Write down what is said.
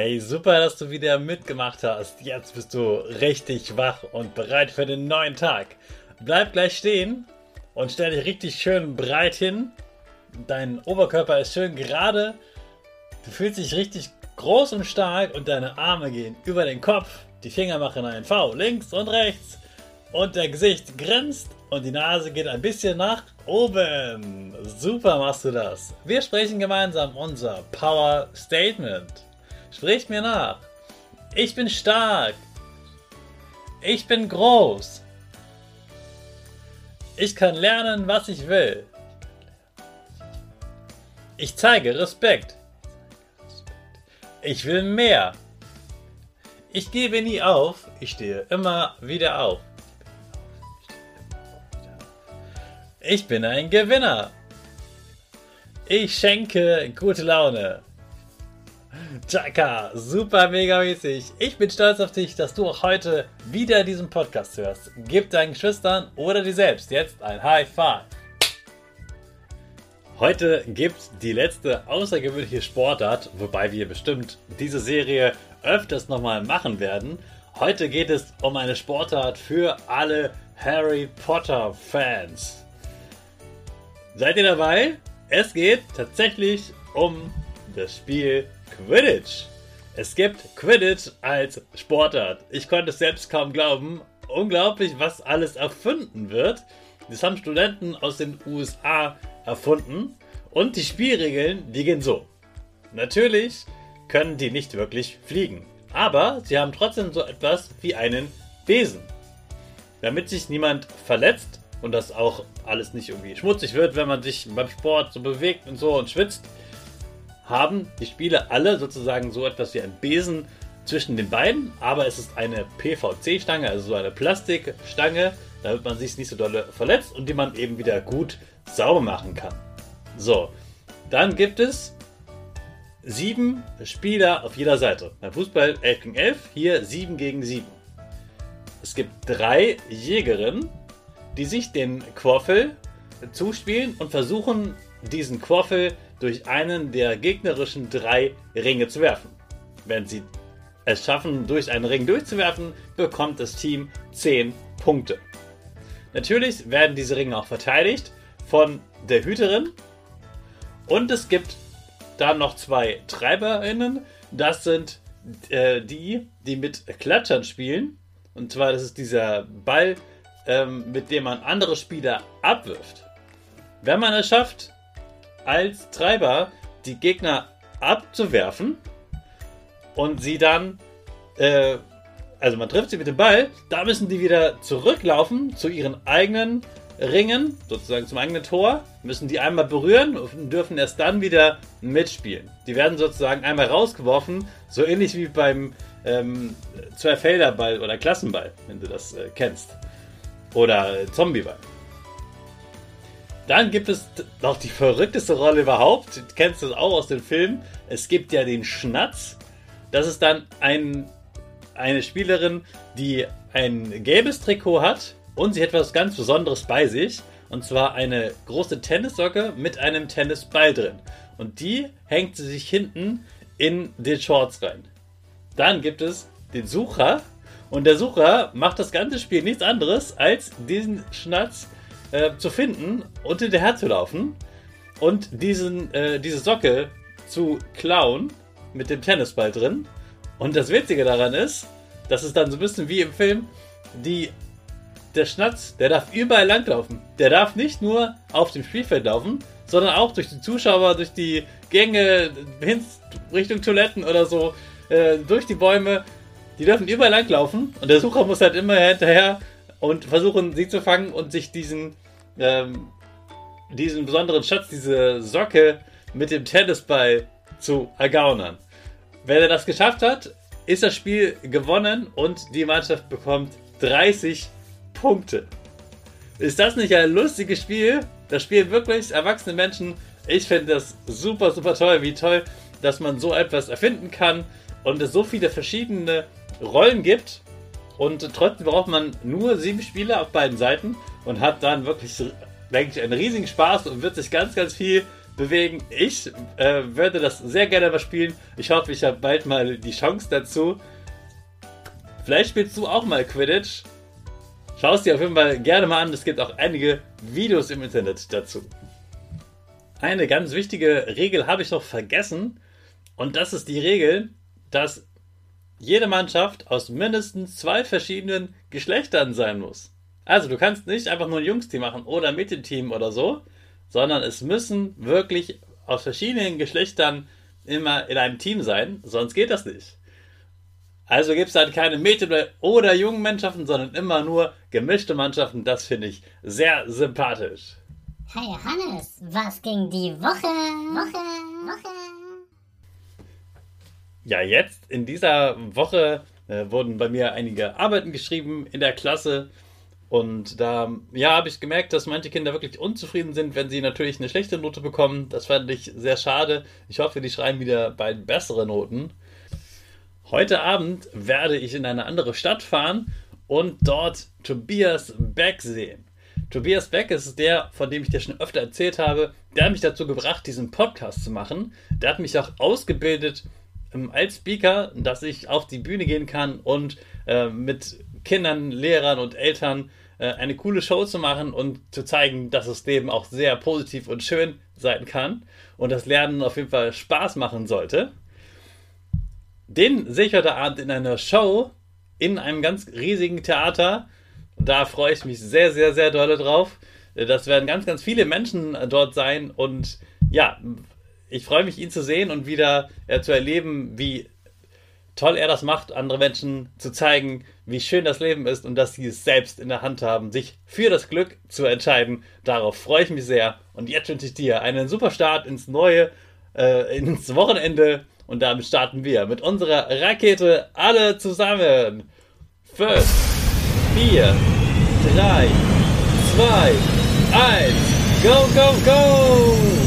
Hey, super, dass du wieder mitgemacht hast. Jetzt bist du richtig wach und bereit für den neuen Tag. Bleib gleich stehen und stell dich richtig schön breit hin. Dein Oberkörper ist schön gerade. Du fühlst dich richtig groß und stark und deine Arme gehen über den Kopf. Die Finger machen ein V links und rechts. Und der Gesicht grinst und die Nase geht ein bisschen nach oben. Super machst du das. Wir sprechen gemeinsam unser Power Statement. Spricht mir nach. Ich bin stark. Ich bin groß. Ich kann lernen, was ich will. Ich zeige Respekt. Ich will mehr. Ich gebe nie auf. Ich stehe immer wieder auf. Ich bin ein Gewinner. Ich schenke gute Laune. Chaka, super mega mäßig. Ich bin stolz auf dich, dass du auch heute wieder diesen Podcast hörst. Gib deinen Geschwistern oder dir selbst jetzt ein High Five. Heute gibt die letzte außergewöhnliche Sportart, wobei wir bestimmt diese Serie öfters nochmal machen werden. Heute geht es um eine Sportart für alle Harry Potter Fans. Seid ihr dabei? Es geht tatsächlich um das Spiel Quidditch. Es gibt Quidditch als Sportart. Ich konnte es selbst kaum glauben. Unglaublich, was alles erfunden wird. Das haben Studenten aus den USA erfunden. Und die Spielregeln, die gehen so. Natürlich können die nicht wirklich fliegen. Aber sie haben trotzdem so etwas wie einen Besen. Damit sich niemand verletzt und das auch alles nicht irgendwie schmutzig wird, wenn man sich beim Sport so bewegt und so und schwitzt, haben die Spiele alle sozusagen so etwas wie ein Besen zwischen den beiden, aber es ist eine PVC-Stange, also so eine Plastikstange, damit man sich nicht so doll verletzt und die man eben wieder gut sauber machen kann. So, dann gibt es sieben Spieler auf jeder Seite. Beim Fußball 11 gegen 11, hier 7 gegen 7. Es gibt drei Jägerinnen, die sich den Quaffel zuspielen und versuchen, diesen Quaffel durch einen der gegnerischen drei Ringe zu werfen. Wenn sie es schaffen, durch einen Ring durchzuwerfen, bekommt das Team 10 Punkte. Natürlich werden diese Ringe auch verteidigt von der Hüterin. Und es gibt dann noch zwei TreiberInnen. Das sind äh, die, die mit Klatschern spielen. Und zwar, das ist dieser Ball, ähm, mit dem man andere Spieler abwirft. Wenn man es schafft, als Treiber die Gegner abzuwerfen und sie dann, äh, also man trifft sie mit dem Ball, da müssen die wieder zurücklaufen zu ihren eigenen Ringen, sozusagen zum eigenen Tor, müssen die einmal berühren und dürfen erst dann wieder mitspielen. Die werden sozusagen einmal rausgeworfen, so ähnlich wie beim ähm, Zweifelderball oder Klassenball, wenn du das äh, kennst. Oder äh, Zombieball. Dann gibt es noch die verrückteste Rolle überhaupt. Du kennst das auch aus dem Film. Es gibt ja den Schnatz. Das ist dann ein, eine Spielerin, die ein gelbes Trikot hat und sie hat etwas ganz Besonderes bei sich. Und zwar eine große Tennissocke mit einem Tennisball drin. Und die hängt sie sich hinten in den Shorts rein. Dann gibt es den Sucher und der Sucher macht das ganze Spiel nichts anderes, als diesen Schnatz äh, zu finden und hinterher zu laufen und diesen, äh, diese Socke zu klauen mit dem Tennisball drin. Und das Witzige daran ist, dass es dann so ein bisschen wie im Film, die, der Schnatz, der darf überall langlaufen. Der darf nicht nur auf dem Spielfeld laufen, sondern auch durch die Zuschauer, durch die Gänge, hin Richtung Toiletten oder so, äh, durch die Bäume. Die dürfen überall langlaufen und der Sucher muss halt immer hinterher und versuchen, sie zu fangen und sich diesen, ähm, diesen besonderen Schatz, diese Socke mit dem Tennisball zu ergaunern. Wenn er das geschafft hat, ist das Spiel gewonnen und die Mannschaft bekommt 30 Punkte. Ist das nicht ein lustiges Spiel? Das spielen wirklich erwachsene Menschen. Ich finde das super, super toll. Wie toll, dass man so etwas erfinden kann und es so viele verschiedene Rollen gibt. Und trotzdem braucht man nur sieben Spieler auf beiden Seiten und hat dann wirklich, denke ich, einen riesigen Spaß und wird sich ganz, ganz viel bewegen. Ich äh, würde das sehr gerne mal spielen. Ich hoffe, ich habe bald mal die Chance dazu. Vielleicht spielst du auch mal Quidditch. Schau es dir auf jeden Fall gerne mal an. Es gibt auch einige Videos im Internet dazu. Eine ganz wichtige Regel habe ich noch vergessen. Und das ist die Regel, dass jede Mannschaft aus mindestens zwei verschiedenen Geschlechtern sein muss. Also du kannst nicht einfach nur ein Jungsteam machen oder ein Mädchenteam oder so, sondern es müssen wirklich aus verschiedenen Geschlechtern immer in einem Team sein, sonst geht das nicht. Also gibt es halt keine Mädchen- oder jungen Mannschaften, sondern immer nur gemischte Mannschaften. Das finde ich sehr sympathisch. Hey Hannes, was ging die Woche? Woche, Woche. Ja, jetzt in dieser Woche äh, wurden bei mir einige Arbeiten geschrieben in der Klasse. Und da, ja, habe ich gemerkt, dass manche Kinder wirklich unzufrieden sind, wenn sie natürlich eine schlechte Note bekommen. Das fand ich sehr schade. Ich hoffe, die schreiben wieder bald bessere Noten. Heute Abend werde ich in eine andere Stadt fahren und dort Tobias Beck sehen. Tobias Beck ist der, von dem ich dir schon öfter erzählt habe. Der hat mich dazu gebracht, diesen Podcast zu machen. Der hat mich auch ausgebildet als Speaker, dass ich auf die Bühne gehen kann und äh, mit Kindern, Lehrern und Eltern äh, eine coole Show zu machen und zu zeigen, dass das Leben auch sehr positiv und schön sein kann und das Lernen auf jeden Fall Spaß machen sollte. Den sehe ich heute Abend in einer Show in einem ganz riesigen Theater. Da freue ich mich sehr, sehr, sehr doll drauf. Das werden ganz, ganz viele Menschen dort sein und ja, ich freue mich, ihn zu sehen und wieder äh, zu erleben, wie toll er das macht, andere Menschen zu zeigen, wie schön das Leben ist und dass sie es selbst in der Hand haben, sich für das Glück zu entscheiden. Darauf freue ich mich sehr. Und jetzt wünsche ich dir einen super Start ins neue, äh, ins Wochenende. Und damit starten wir mit unserer Rakete alle zusammen. 5, 4, 3, 2, 1, go, go, go!